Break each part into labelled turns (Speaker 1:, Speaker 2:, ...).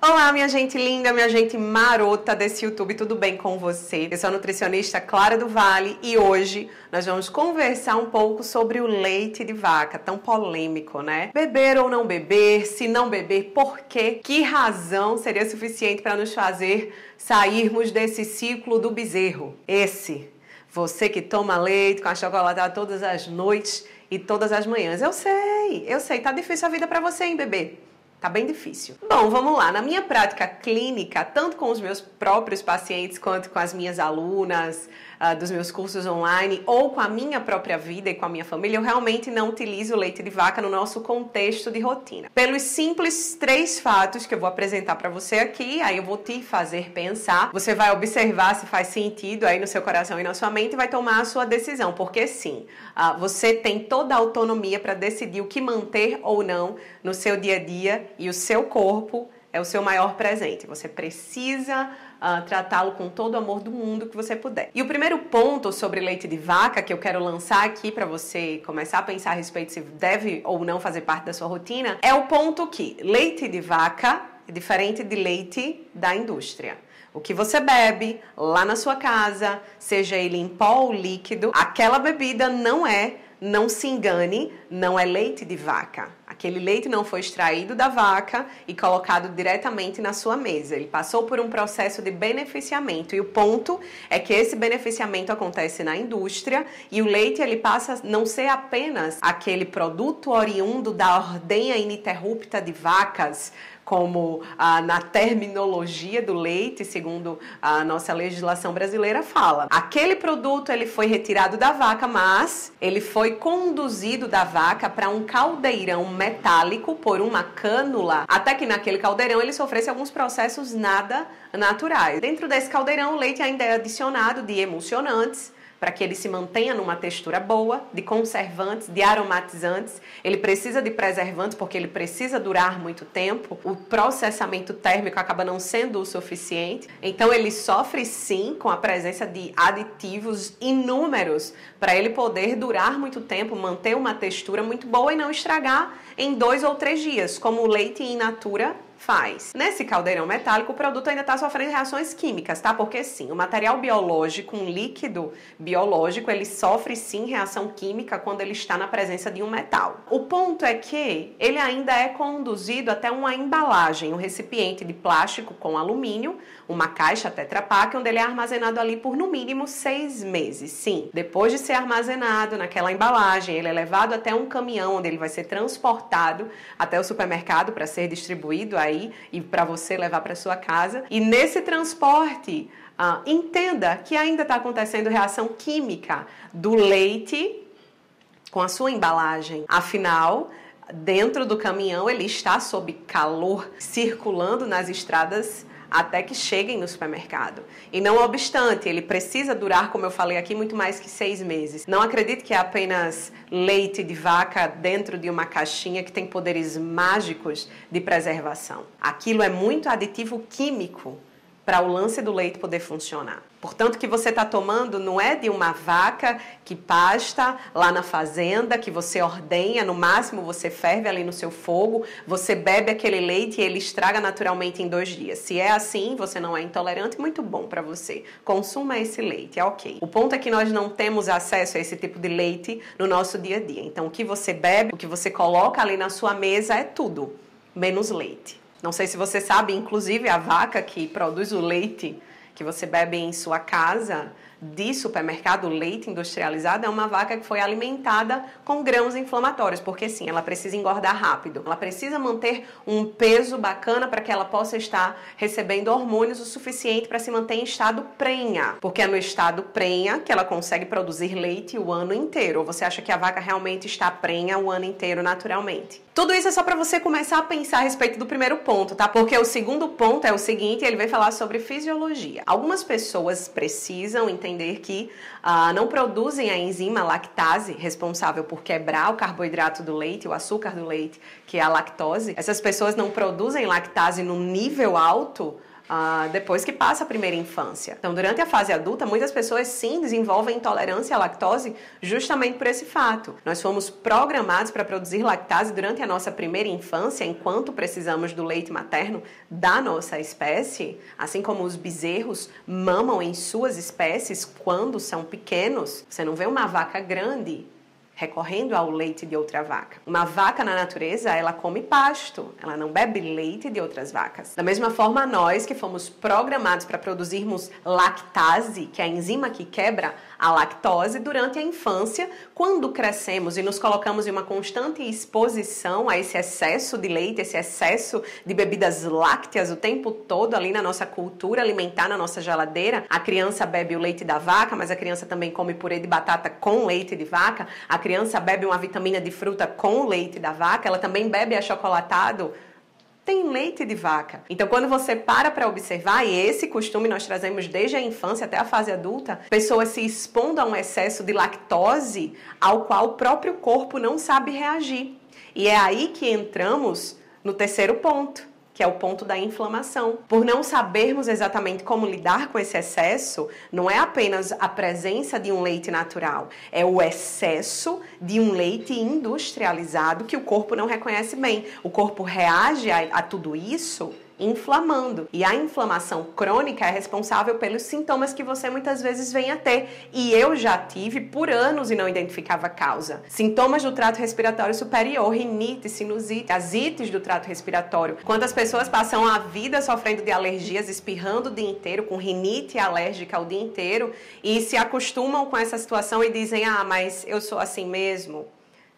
Speaker 1: Olá, minha gente linda, minha gente marota desse YouTube, tudo bem com você? Eu sou a nutricionista Clara do Vale e hoje nós vamos conversar um pouco sobre o leite de vaca, tão polêmico, né? Beber ou não beber, se não beber, por quê? Que razão seria suficiente para nos fazer sairmos desse ciclo do bezerro? Esse, você que toma leite com a chocolatada todas as noites e todas as manhãs. Eu sei, eu sei, tá difícil a vida para você, hein, bebê? Tá bem difícil. Bom, vamos lá. Na minha prática clínica, tanto com os meus próprios pacientes quanto com as minhas alunas, uh, dos meus cursos online ou com a minha própria vida e com a minha família, eu realmente não utilizo leite de vaca no nosso contexto de rotina. Pelos simples três fatos que eu vou apresentar para você aqui, aí eu vou te fazer pensar. Você vai observar se faz sentido aí no seu coração e na sua mente e vai tomar a sua decisão, porque sim, uh, você tem toda a autonomia para decidir o que manter ou não no seu dia a dia e o seu corpo é o seu maior presente. Você precisa uh, tratá-lo com todo o amor do mundo que você puder. E o primeiro ponto sobre leite de vaca que eu quero lançar aqui para você começar a pensar a respeito se deve ou não fazer parte da sua rotina é o ponto que leite de vaca é diferente de leite da indústria. O que você bebe lá na sua casa, seja ele em pó ou líquido, aquela bebida não é não se engane, não é leite de vaca. Aquele leite não foi extraído da vaca e colocado diretamente na sua mesa. Ele passou por um processo de beneficiamento e o ponto é que esse beneficiamento acontece na indústria e o leite ele passa a não ser apenas aquele produto oriundo da ordenha ininterrupta de vacas como ah, na terminologia do leite, segundo a nossa legislação brasileira fala. Aquele produto ele foi retirado da vaca, mas ele foi conduzido da vaca para um caldeirão metálico por uma cânula, até que naquele caldeirão ele sofresse alguns processos nada naturais. Dentro desse caldeirão, o leite ainda é adicionado de emulsionantes para que ele se mantenha numa textura boa, de conservantes, de aromatizantes. Ele precisa de preservantes porque ele precisa durar muito tempo. O processamento térmico acaba não sendo o suficiente. Então ele sofre sim com a presença de aditivos inúmeros para ele poder durar muito tempo, manter uma textura muito boa e não estragar em dois ou três dias, como o leite in natura faz. Nesse caldeirão metálico, o produto ainda está sofrendo reações químicas, tá? Porque sim, o material biológico, um líquido biológico, ele sofre sim reação química quando ele está na presença de um metal. O ponto é que ele ainda é conduzido até uma embalagem, um recipiente de plástico com alumínio, uma caixa Tetra Pak, onde ele é armazenado ali por no mínimo seis meses. Sim, depois de ser armazenado naquela embalagem, ele é levado até um caminhão onde ele vai ser transportado até o supermercado para ser distribuído e para você levar para sua casa. E nesse transporte, uh, entenda que ainda está acontecendo reação química do leite com a sua embalagem. Afinal, dentro do caminhão ele está sob calor, circulando nas estradas até que cheguem no supermercado. E não obstante, ele precisa durar, como eu falei aqui, muito mais que seis meses. Não acredite que é apenas leite de vaca dentro de uma caixinha que tem poderes mágicos de preservação. Aquilo é muito aditivo químico para o lance do leite poder funcionar. Portanto, o que você está tomando não é de uma vaca que pasta lá na fazenda, que você ordenha, no máximo você ferve ali no seu fogo, você bebe aquele leite e ele estraga naturalmente em dois dias. Se é assim, você não é intolerante, muito bom para você. Consuma esse leite, é ok. O ponto é que nós não temos acesso a esse tipo de leite no nosso dia a dia. Então, o que você bebe, o que você coloca ali na sua mesa é tudo, menos leite. Não sei se você sabe, inclusive a vaca que produz o leite que você bebe em sua casa, de supermercado, leite industrializado, é uma vaca que foi alimentada com grãos inflamatórios, porque sim, ela precisa engordar rápido. Ela precisa manter um peso bacana para que ela possa estar recebendo hormônios o suficiente para se manter em estado prenha, porque é no estado prenha que ela consegue produzir leite o ano inteiro. Ou você acha que a vaca realmente está prenha o ano inteiro naturalmente? Tudo isso é só para você começar a pensar a respeito do primeiro ponto, tá? Porque o segundo ponto é o seguinte, ele vai falar sobre fisiologia. Algumas pessoas precisam entender entender que ah, não produzem a enzima lactase, responsável por quebrar o carboidrato do leite, o açúcar do leite, que é a lactose. Essas pessoas não produzem lactase no nível alto uh, depois que passa a primeira infância. Então, durante a fase adulta, muitas pessoas sim desenvolvem intolerância à lactose justamente por esse fato. Nós fomos programados para produzir lactase durante a nossa primeira infância, enquanto precisamos do leite materno da nossa espécie, assim como os bezerros mamam em suas espécies quando são pequenos. Você não vê uma vaca grande recorrendo ao leite de outra vaca. Uma vaca na natureza, ela come pasto, ela não bebe leite de outras vacas. Da mesma forma, nós que fomos programados para produzirmos lactase, que é a enzima que quebra a lactose durante a infância, quando crescemos e nos colocamos em uma constante exposição a esse excesso de leite, esse excesso de bebidas lácteas o tempo todo ali na nossa cultura alimentar, na nossa geladeira, a criança bebe o leite da vaca, mas a criança também come purê de batata com leite de vaca, a criança bebe uma vitamina de fruta com leite da vaca, ela também bebe achocolatado tem leite de vaca. Então, quando você para para observar, e esse costume nós trazemos desde a infância até a fase adulta, pessoas se expondo a um excesso de lactose ao qual o próprio corpo não sabe reagir. E é aí que entramos no terceiro ponto que é o ponto da inflamação. Por não sabermos exatamente como lidar com esse excesso, não é apenas a presença de um leite natural, é o excesso de um leite industrializado que o corpo não reconhece bem. O corpo reage a, a tudo isso inflamando. E a inflamação crônica é responsável pelos sintomas que você muitas vezes vem a ter. E eu já tive por anos e não identificava a causa. Sintomas do trato respiratório superior, rinite, sinusite, as ites do trato respiratório. Quantas pessoas passam a vida sofrendo de alergias, espirrando o dia inteiro, com rinite alérgica o dia inteiro e se acostumam com essa situação e dizem: "Ah, mas eu sou assim mesmo"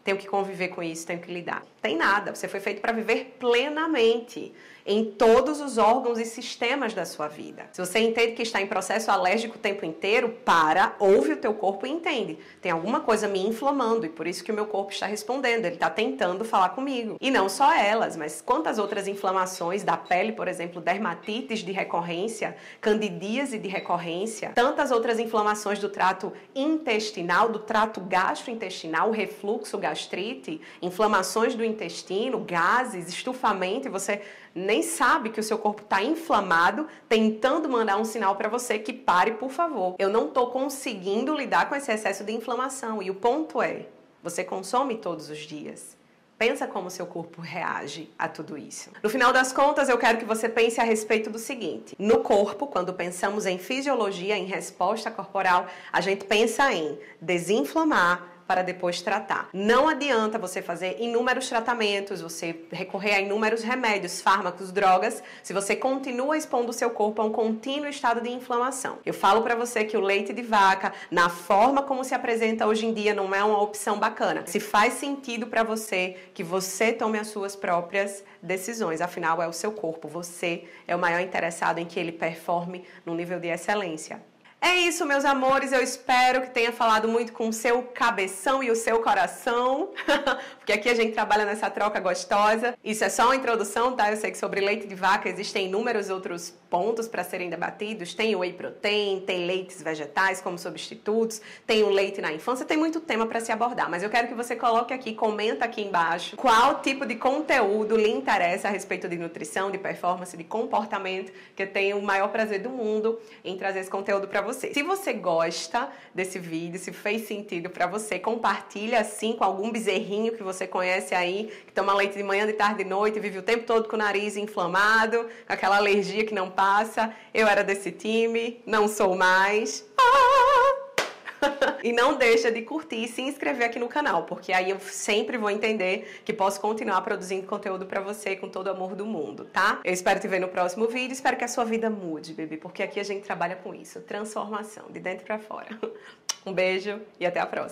Speaker 1: tenho que conviver com isso, tenho que lidar. Tem nada, você foi feito para viver plenamente em todos os órgãos e sistemas da sua vida. Se você entende que está em processo alérgico o tempo inteiro, para, ouve o teu corpo e entende. Tem alguma coisa me inflamando e por isso que o meu corpo está respondendo, ele está tentando falar comigo. E não só elas, mas quantas outras inflamações da pele, por exemplo, dermatites de recorrência, candidíase de recorrência, tantas outras inflamações do trato intestinal, do trato gastrointestinal, refluxo, gastrite, inflamações do intestino, gases, estufamento, e você nem sabe que o seu corpo está inflamado, tentando mandar um sinal para você que pare, por favor. Eu não estou conseguindo lidar com esse excesso de inflamação. E o ponto é, você consome todos os dias. Pensa como seu corpo reage a tudo isso. No final das contas, eu quero que você pense a respeito do seguinte: no corpo, quando pensamos em fisiologia, em resposta corporal, a gente pensa em desinflamar, para depois tratar. Não adianta você fazer inúmeros tratamentos, você recorrer a inúmeros remédios, fármacos, drogas, se você continua expondo o seu corpo a um contínuo estado de inflamação. Eu falo para você que o leite de vaca, na forma como se apresenta hoje em dia, não é uma opção bacana. Se faz sentido para você que você tome as suas próprias decisões, afinal é o seu corpo, você é o maior interessado em que ele performe no nível de excelência. É isso, meus amores. Eu espero que tenha falado muito com o seu cabeção e o seu coração, porque aqui a gente trabalha nessa troca gostosa. Isso é só uma introdução, tá? Eu sei que sobre leite de vaca existem inúmeros outros pontos para serem debatidos. Tem whey protein, tem leites vegetais como substitutos, tem o leite na infância, tem muito tema para se abordar. Mas eu quero que você coloque aqui, comenta aqui embaixo qual tipo de conteúdo lhe interessa a respeito de nutrição, de performance, de comportamento, que eu tenho o maior prazer do mundo em trazer esse conteúdo para você você. Se você gosta desse vídeo, se fez sentido para você, compartilha assim com algum bezerrinho que você conhece aí, que toma leite de manhã, de tarde, de noite, vive o tempo todo com o nariz inflamado, com aquela alergia que não passa. Eu era desse time, não sou mais. E não deixa de curtir e se inscrever aqui no canal, porque aí eu sempre vou entender que posso continuar produzindo conteúdo para você com todo o amor do mundo, tá? Eu espero te ver no próximo vídeo, espero que a sua vida mude, bebê, porque aqui a gente trabalha com isso, transformação de dentro para fora. Um beijo e até a próxima.